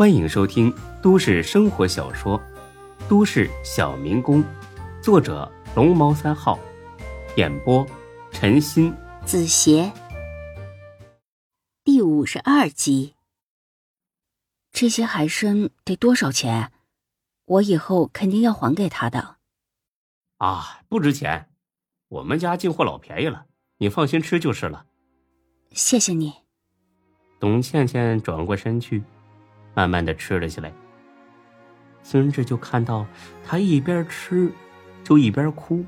欢迎收听都市生活小说《都市小民工》，作者龙猫三号，演播陈鑫、子邪，第五十二集。这些海参得多少钱？我以后肯定要还给他的。啊，不值钱，我们家进货老便宜了，你放心吃就是了。谢谢你。董倩倩转过身去，慢慢的吃了起来。孙志就看到他一边吃，就一边哭，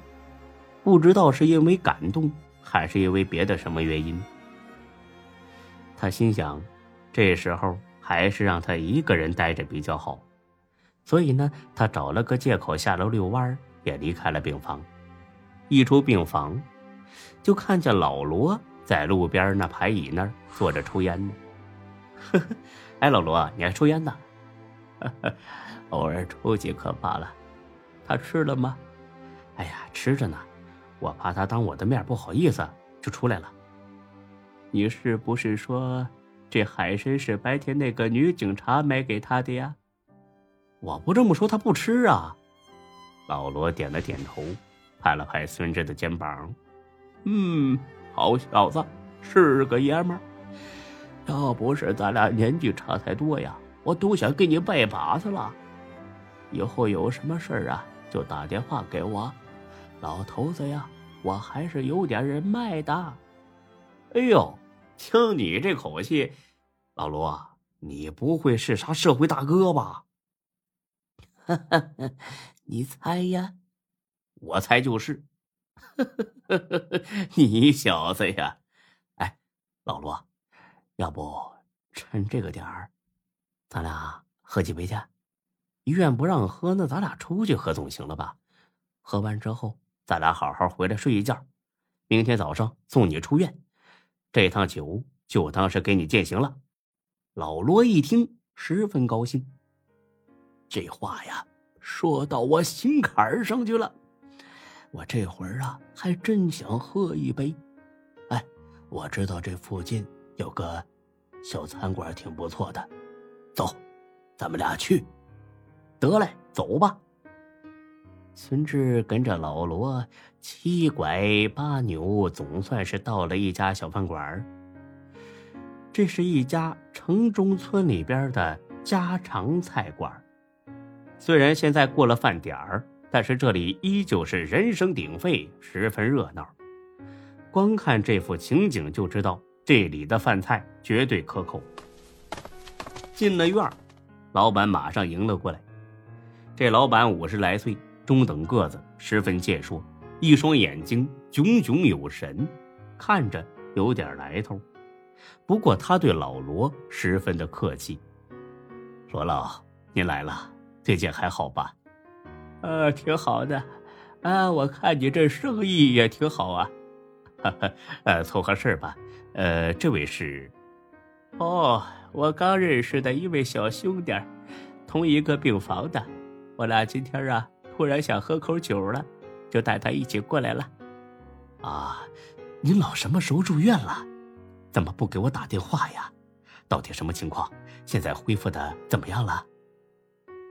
不知道是因为感动，还是因为别的什么原因。他心想，这时候还是让他一个人待着比较好，所以呢，他找了个借口下楼遛弯也离开了病房。一出病房，就看见老罗在路边那排椅那儿坐着抽烟呢。呵呵，哎，老罗，你还抽烟呢？偶尔抽几颗罢了。他吃了吗？哎呀，吃着呢。我怕他当我的面不好意思，就出来了。你是不是说这海参是白天那个女警察买给他的呀？我不这么说，他不吃啊。老罗点了点头，拍了拍孙志的肩膀。嗯，好小子，是个爷们儿。要不是咱俩年纪差太多呀，我都想给你拜把子了。以后有什么事儿啊，就打电话给我。老头子呀，我还是有点人脉的。哎呦，听你这口气，老罗，你不会是啥社会大哥吧？哈哈，你猜呀？我猜就是。你小子呀，哎，老罗。要不趁这个点儿，咱俩喝几杯去？医院不让喝，那咱俩出去喝总行了吧？喝完之后，咱俩好好回来睡一觉，明天早上送你出院。这趟酒就当是给你践行了。老罗一听，十分高兴。这话呀，说到我心坎上去了。我这会儿啊，还真想喝一杯。哎，我知道这附近有个。小餐馆挺不错的，走，咱们俩去。得嘞，走吧。孙志跟着老罗七拐八扭，总算是到了一家小饭馆。这是一家城中村里边的家常菜馆。虽然现在过了饭点儿，但是这里依旧是人声鼎沸，十分热闹。光看这幅情景就知道。这里的饭菜绝对可口。进了院老板马上迎了过来。这老板五十来岁，中等个子，十分健硕，一双眼睛炯炯有神，看着有点来头。不过他对老罗十分的客气：“罗老，您来了，最近还好吧？”“呃，挺好的。啊，我看你这生意也挺好啊。”“哈哈，呃，凑合事吧。”呃，这位是，哦，我刚认识的一位小兄弟，同一个病房的。我俩今天啊，突然想喝口酒了，就带他一起过来了。啊，您老什么时候住院了？怎么不给我打电话呀？到底什么情况？现在恢复的怎么样了？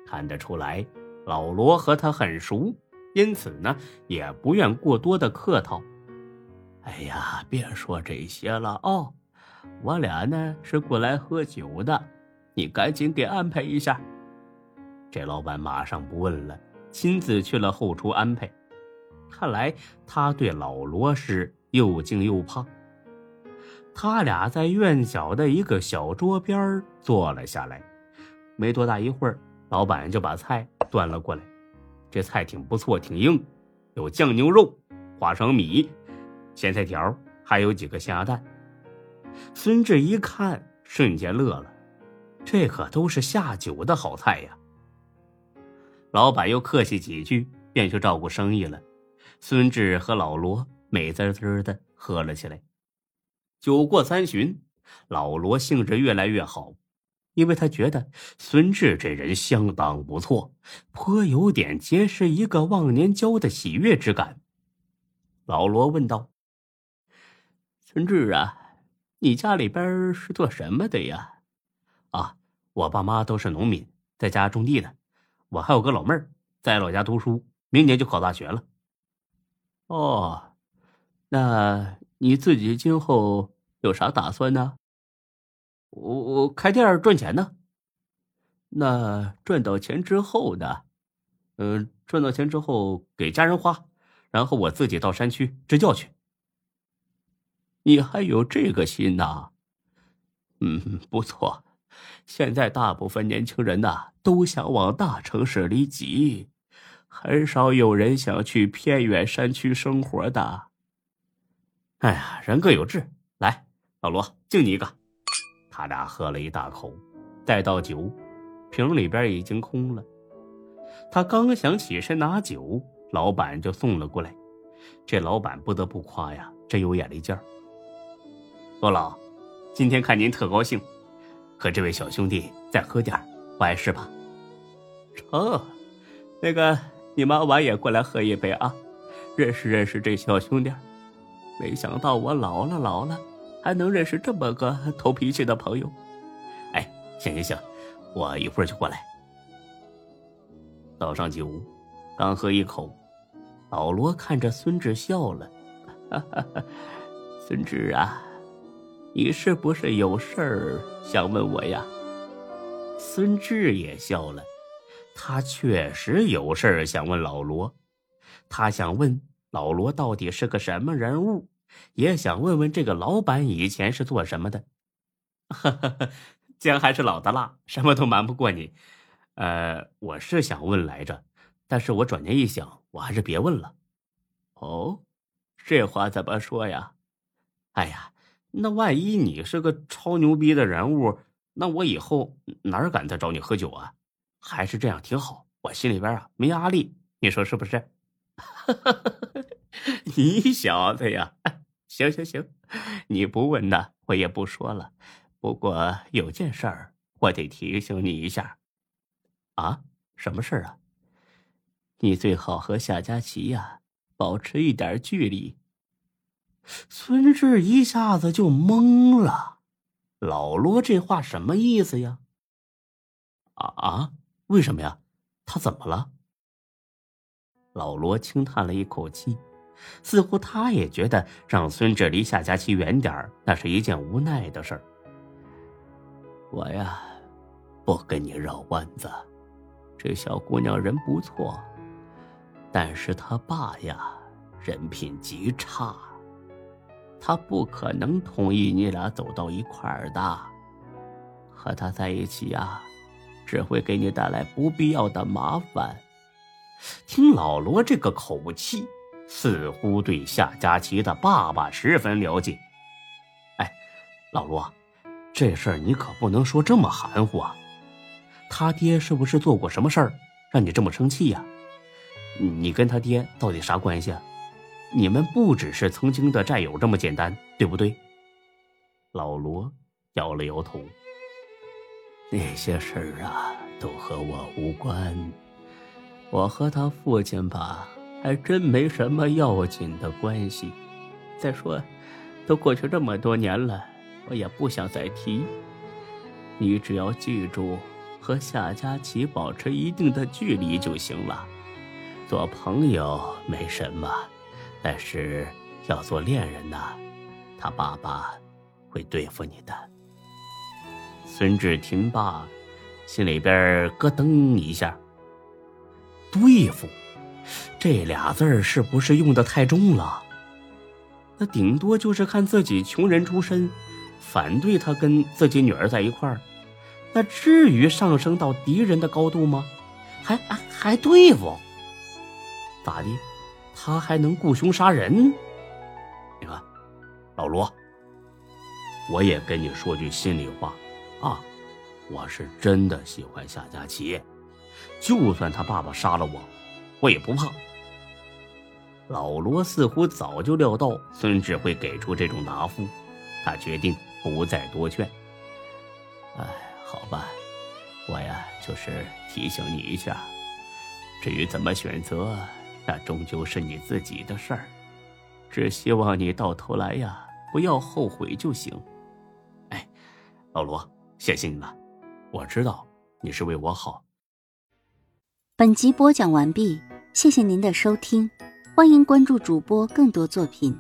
看得出来，老罗和他很熟，因此呢，也不愿过多的客套。哎呀，别说这些了哦，我俩呢是过来喝酒的，你赶紧给安排一下。这老板马上不问了，亲自去了后厨安排。看来他对老罗是又敬又怕。他俩在院角的一个小桌边坐了下来，没多大一会儿，老板就把菜端了过来。这菜挺不错，挺硬，有酱牛肉、花生米。咸菜条，还有几个虾蛋。孙志一看，瞬间乐了，这可都是下酒的好菜呀。老板又客气几句，便去照顾生意了。孙志和老罗美滋滋的喝了起来。酒过三巡，老罗兴致越来越好，因为他觉得孙志这人相当不错，颇有点结识一个忘年交的喜悦之感。老罗问道。春志啊，你家里边是做什么的呀？啊，我爸妈都是农民，在家种地的。我还有个老妹儿在老家读书，明年就考大学了。哦，那你自己今后有啥打算呢？我我开店赚钱呢。那赚到钱之后呢？嗯，赚到钱之后给家人花，然后我自己到山区支教去。你还有这个心呐？嗯，不错。现在大部分年轻人呐，都想往大城市里挤，很少有人想去偏远山区生活的。哎呀，人各有志。来，老罗，敬你一个。他俩喝了一大口，再倒酒，瓶里边已经空了。他刚想起身拿酒，老板就送了过来。这老板不得不夸呀，真有眼力劲儿。罗老，今天看您特高兴，和这位小兄弟再喝点不碍事吧？成，那个你妈晚也过来喝一杯啊，认识认识这小兄弟。没想到我老了老了，还能认识这么个头脾气的朋友。哎，行行行，我一会儿就过来。倒上酒，刚喝一口，老罗看着孙志笑了，哈哈哈，孙志啊。你是不是有事儿想问我呀？孙志也笑了，他确实有事儿想问老罗，他想问老罗到底是个什么人物，也想问问这个老板以前是做什么的。哈哈，姜还是老的辣，什么都瞒不过你。呃，我是想问来着，但是我转念一想，我还是别问了。哦，这话怎么说呀？哎呀。那万一你是个超牛逼的人物，那我以后哪敢再找你喝酒啊？还是这样挺好，我心里边啊没压力，你说是不是？你小子呀，行行行，你不问呢，我也不说了。不过有件事儿，我得提醒你一下。啊，什么事儿啊？你最好和夏佳琪呀保持一点距离。孙志一下子就懵了，老罗这话什么意思呀？啊啊！为什么呀？他怎么了？老罗轻叹了一口气，似乎他也觉得让孙志离夏佳琪远点那是一件无奈的事儿。我呀，不跟你绕弯子，这小姑娘人不错，但是她爸呀，人品极差。他不可能同意你俩走到一块儿的，和他在一起啊，只会给你带来不必要的麻烦。听老罗这个口气，似乎对夏佳琪的爸爸十分了解。哎，老罗，这事儿你可不能说这么含糊啊！他爹是不是做过什么事儿，让你这么生气呀？你跟他爹到底啥关系啊？你们不只是曾经的战友这么简单，对不对？老罗摇了摇头。那些事儿啊，都和我无关。我和他父亲吧，还真没什么要紧的关系。再说，都过去这么多年了，我也不想再提。你只要记住，和夏佳琪保持一定的距离就行了。做朋友没什么。但是要做恋人呢，他爸爸会对付你的。孙志听罢，心里边咯噔一下。对付，这俩字儿是不是用的太重了？那顶多就是看自己穷人出身，反对他跟自己女儿在一块儿，那至于上升到敌人的高度吗？还还还对付？咋的？他还能雇凶杀人？你看，老罗，我也跟你说句心里话啊，我是真的喜欢夏佳琪，就算他爸爸杀了我，我也不怕。老罗似乎早就料到孙志会给出这种答复，他决定不再多劝。哎，好吧，我呀就是提醒你一下，至于怎么选择。那终究是你自己的事儿，只希望你到头来呀不要后悔就行。哎，老罗，谢谢你了。我知道你是为我好。本集播讲完毕，谢谢您的收听，欢迎关注主播更多作品。